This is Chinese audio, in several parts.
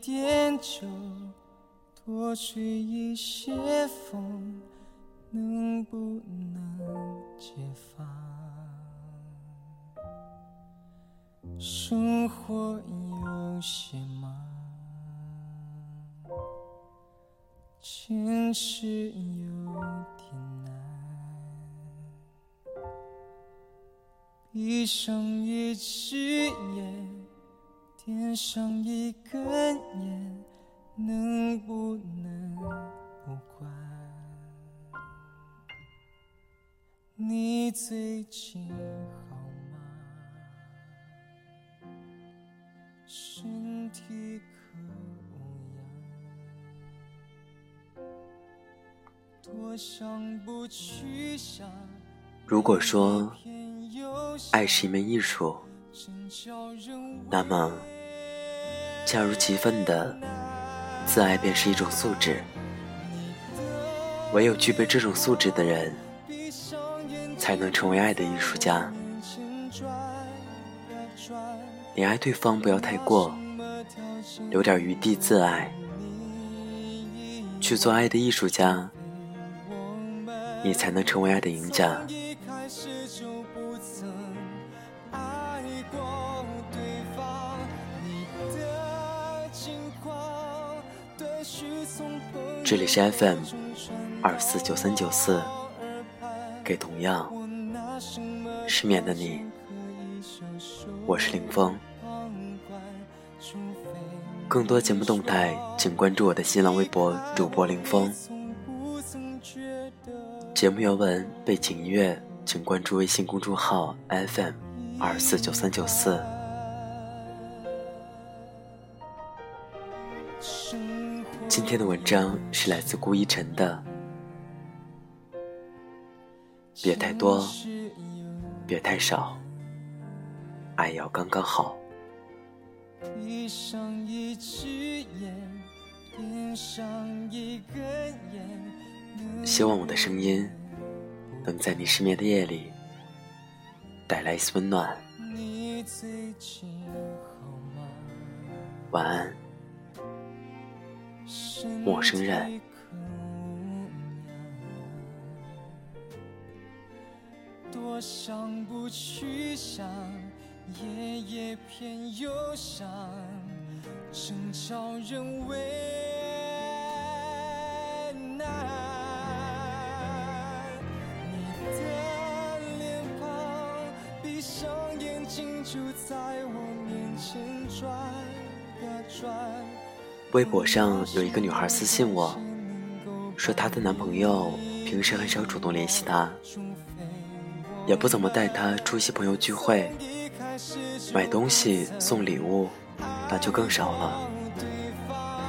点酒，多吹一些风，能不能解放？生活有些忙，坚持有点难。闭上一只眼，点上一根烟，能不能不管？你最近好吗？身体可无恙？多想不去想。如果说爱是一门艺术，那么恰如其分的自爱便是一种素质。唯有具备这种素质的人，才能成为爱的艺术家。你爱对方不要太过，留点余地自爱，去做爱的艺术家，你才能成为爱的赢家。这里是 FM 二四九三九四，给同样失眠的你，我是林峰。更多节目动态，请关注我的新浪微博主播林峰。节目原文、背景音乐，请关注微信公众号 FM 二四九三九四。今天的文章是来自顾一晨的，别太多，别太少，爱要刚刚好。希望我的声音能在你失眠的夜里带来一丝温暖。晚安。陌生人，多想不去想，夜夜偏又想，真叫人为难。你的脸庞，闭上眼睛就在我面前转呀转。微博上有一个女孩私信我，说她的男朋友平时很少主动联系她，也不怎么带她出席朋友聚会，买东西送礼物那就更少了。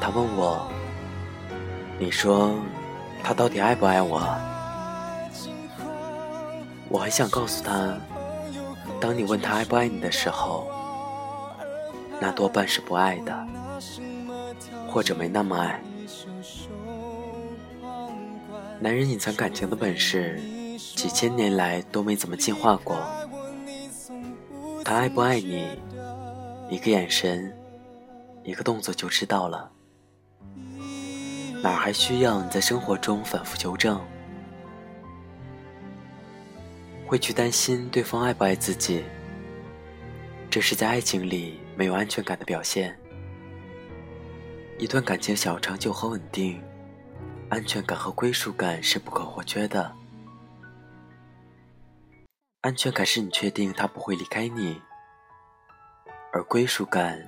她问我：“你说他到底爱不爱我？”我很想告诉她，当你问他爱不爱你的时候，那多半是不爱的。或者没那么爱。男人隐藏感情的本事，几千年来都没怎么进化过。他爱不爱你，一个眼神，一个动作就知道了。哪还需要你在生活中反复求证？会去担心对方爱不爱自己，这是在爱情里没有安全感的表现。一段感情想要长久和稳定，安全感和归属感是不可或缺的。安全感是你确定他不会离开你，而归属感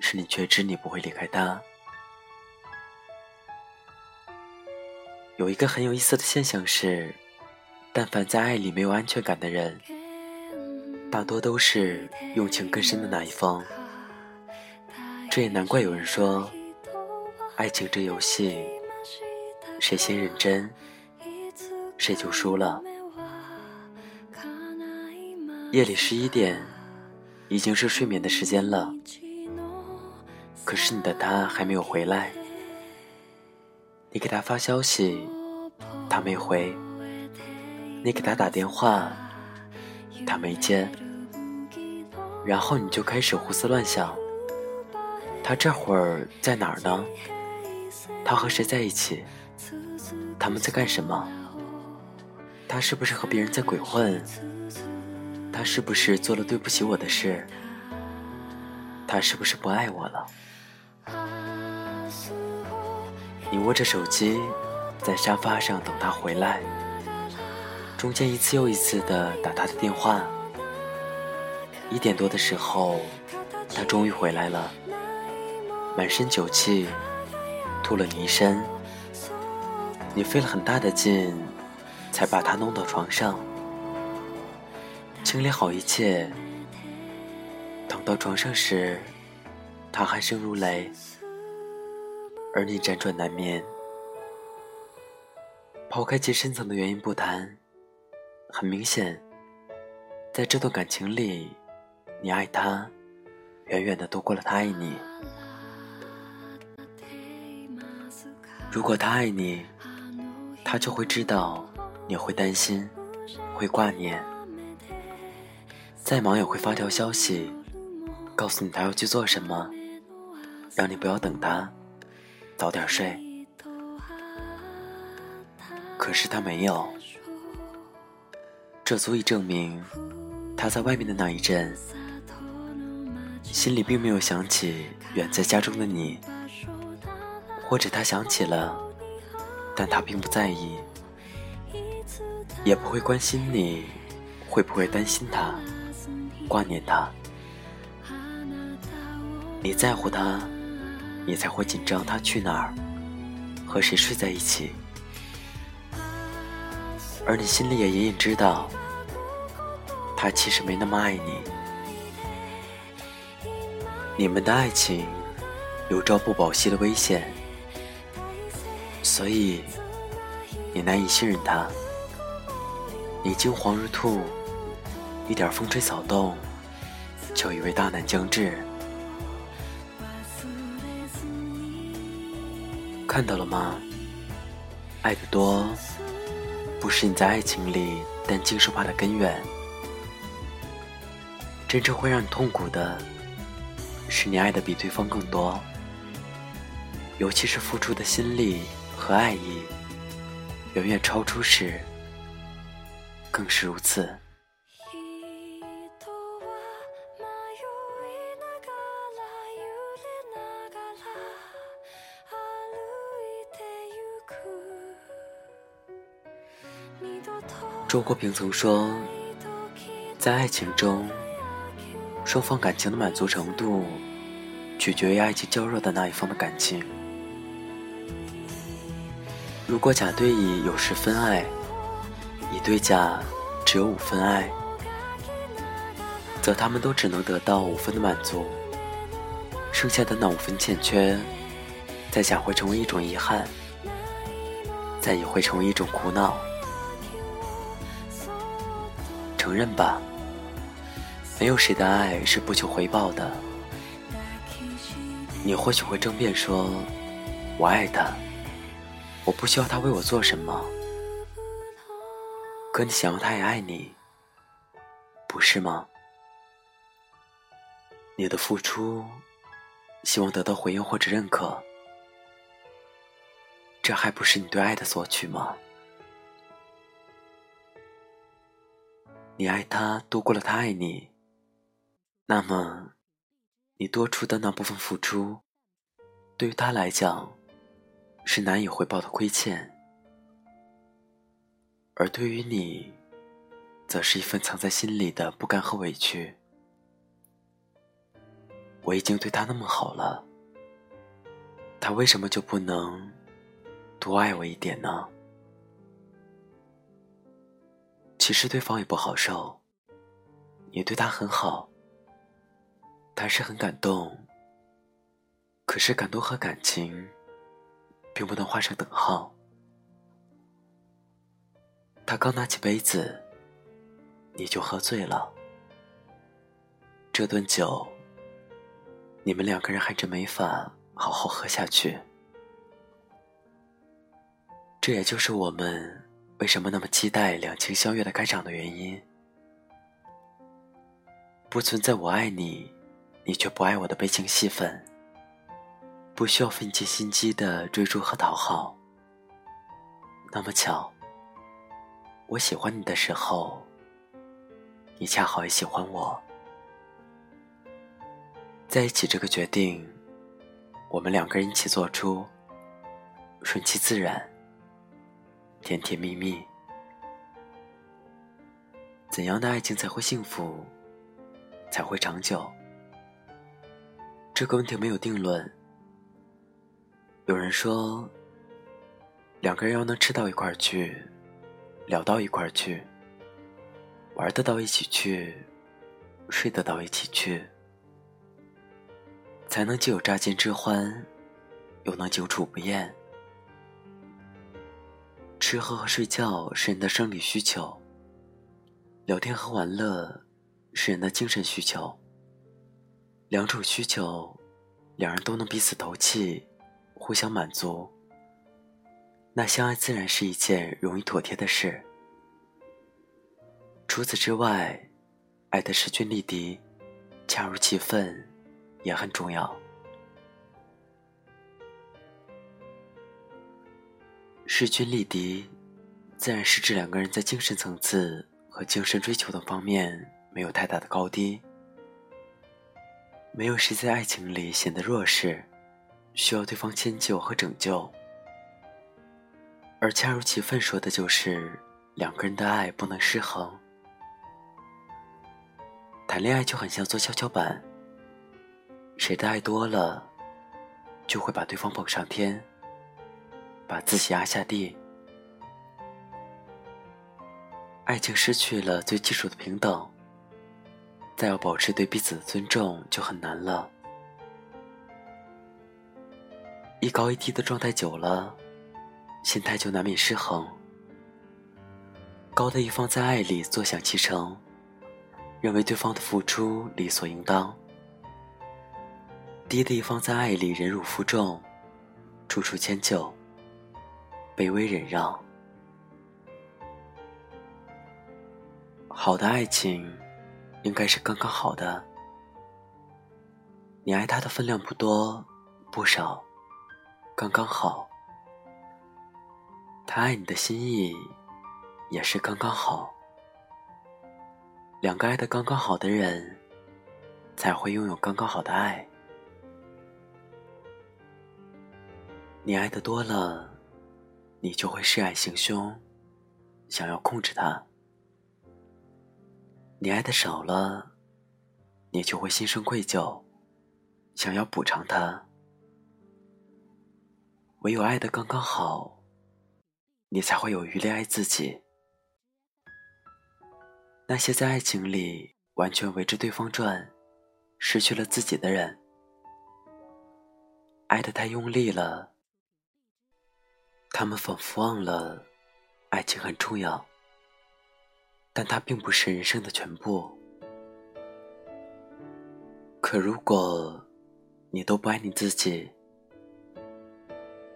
是你确知你不会离开他。有一个很有意思的现象是，但凡在爱里没有安全感的人，大多都是用情更深的那一方。这也难怪有人说，爱情这游戏，谁先认真，谁就输了。夜里十一点，已经是睡眠的时间了，可是你的他还没有回来。你给他发消息，他没回；你给他打电话，他没接，然后你就开始胡思乱想。他这会儿在哪儿呢？他和谁在一起？他们在干什么？他是不是和别人在鬼混？他是不是做了对不起我的事？他是不是不爱我了？你握着手机，在沙发上等他回来。中间一次又一次的打他的电话。一点多的时候，他终于回来了，满身酒气，吐了你一身。你费了很大的劲，才把他弄到床上，清理好一切。躺到床上时，他鼾声如雷，而你辗转难眠。抛开其深层的原因不谈。很明显，在这段感情里，你爱他，远远的多过了他爱你。如果他爱你，他就会知道你会担心，会挂念，再忙也会发条消息，告诉你他要去做什么，让你不要等他，早点睡。可是他没有。这足以证明，他在外面的那一阵，心里并没有想起远在家中的你，或者他想起了，但他并不在意，也不会关心你会不会担心他，挂念他。你在乎他，你才会紧张他去哪儿，和谁睡在一起，而你心里也隐隐知道。他其实没那么爱你，你们的爱情有朝不保夕的危险，所以你难以信任他。你惊惶如兔，一点风吹草动就以为大难将至。看到了吗？爱的多，不是你在爱情里担惊受怕的根源。真正会让你痛苦的，是你爱的比对方更多，尤其是付出的心力和爱意远远超出时，更是如此。周国平曾说，在爱情中。双方感情的满足程度，取决于爱情较弱的那一方的感情。如果甲对乙有十分爱，乙对甲只有五分爱，则他们都只能得到五分的满足，剩下的那五分欠缺，在甲会成为一种遗憾，在乙会成为一种苦恼。承认吧。没有谁的爱是不求回报的。你或许会争辩说：“我爱他，我不需要他为我做什么。”可你想要他也爱你，不是吗？你的付出，希望得到回应或者认可，这还不是你对爱的索取吗？你爱他多过了他爱你。那么，你多出的那部分付出，对于他来讲，是难以回报的亏欠；而对于你，则是一份藏在心里的不甘和委屈。我已经对他那么好了，他为什么就不能多爱我一点呢？其实对方也不好受，你对他很好。还是很感动，可是感动和感情，并不能画上等号。他刚拿起杯子，你就喝醉了。这顿酒，你们两个人还真没法好好喝下去。这也就是我们为什么那么期待两情相悦的开场的原因。不存在我爱你，你却不爱我的悲情戏份。不需要费尽心机的追逐和讨好。那么巧，我喜欢你的时候，你恰好也喜欢我。在一起这个决定，我们两个人一起做出，顺其自然，甜甜蜜蜜。怎样的爱情才会幸福，才会长久？这个问题没有定论。有人说，两个人要能吃到一块去，聊到一块去，玩得到一起去，睡得到一起去。才能既有乍见之欢，又能久处不厌。吃喝和睡觉是人的生理需求，聊天和玩乐是人的精神需求。两种需求，两人都能彼此投契，互相满足，那相爱自然是一件容易妥帖的事。除此之外，爱的势均力敌，恰如其分。也很重要。势均力敌，自然是指两个人在精神层次和精神追求等方面没有太大的高低，没有谁在爱情里显得弱势，需要对方迁就和拯救。而恰如其分说的就是两个人的爱不能失衡。谈恋爱就很像做跷跷板。谁的爱多了，就会把对方捧上天，把自己压下地。爱情失去了最基础的平等，再要保持对彼此的尊重就很难了。一高一低的状态久了，心态就难免失衡。高的一方在爱里坐享其成，认为对方的付出理所应当。低的一方在爱里忍辱负重，处处迁就，卑微忍让。好的爱情，应该是刚刚好的。你爱他的分量不多不少，刚刚好。他爱你的心意，也是刚刚好。两个爱的刚刚好的人，才会拥有刚刚好的爱。你爱的多了，你就会恃爱行凶，想要控制他；你爱的少了，你就会心生愧疚，想要补偿他。唯有爱的刚刚好，你才会有余力爱自己。那些在爱情里完全围着对方转，失去了自己的人，爱的太用力了。他们仿佛忘了，爱情很重要，但它并不是人生的全部。可如果你都不爱你自己，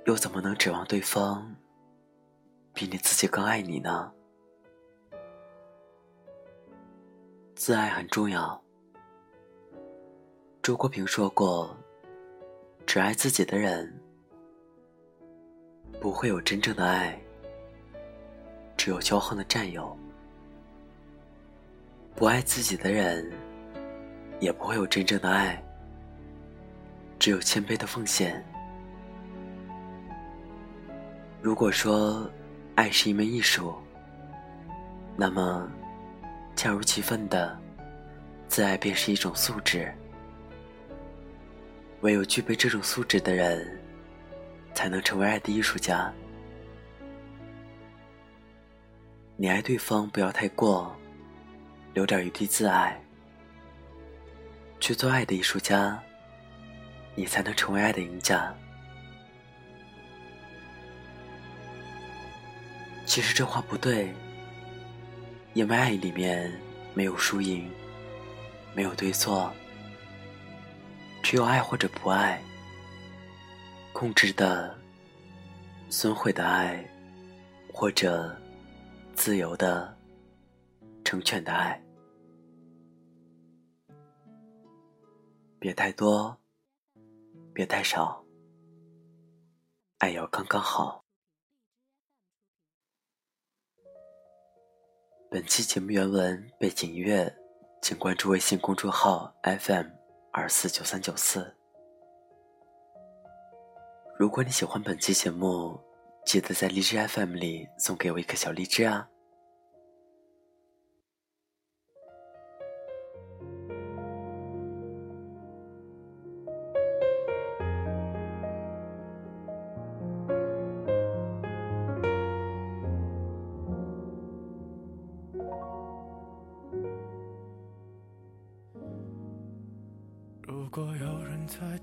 又怎么能指望对方比你自己更爱你呢？自爱很重要。周国平说过：“只爱自己的人。”不会有真正的爱，只有骄横的占有；不爱自己的人，也不会有真正的爱，只有谦卑的奉献。如果说爱是一门艺术，那么恰如其分的自爱便是一种素质。唯有具备这种素质的人。才能成为爱的艺术家。你爱对方不要太过，留点余地自爱，去做爱的艺术家，你才能成为爱的赢家。其实这话不对，因为爱里面没有输赢，没有对错，只有爱或者不爱。控制的、损毁的爱，或者自由的、成全的爱。别太多，别太少，爱要刚刚好。本期节目原文背景音乐，请关注微信公众号 FM 二四九三九四。如果你喜欢本期节目，记得在荔枝 FM 里送给我一颗小荔枝啊！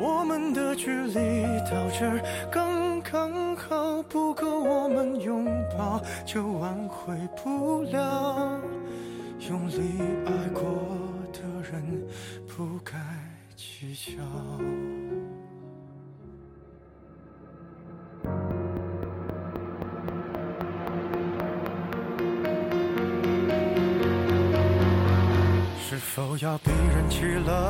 我们的距离到这儿刚。刚好不够我们拥抱，就挽回不了。用力爱过的人，不该计较。是否要逼人弃了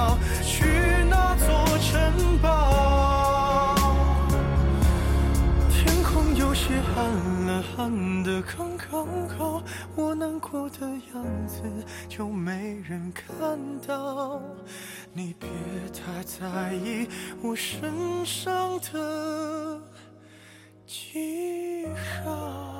我难过的样子就没人看到。你别太在意我身上的记号。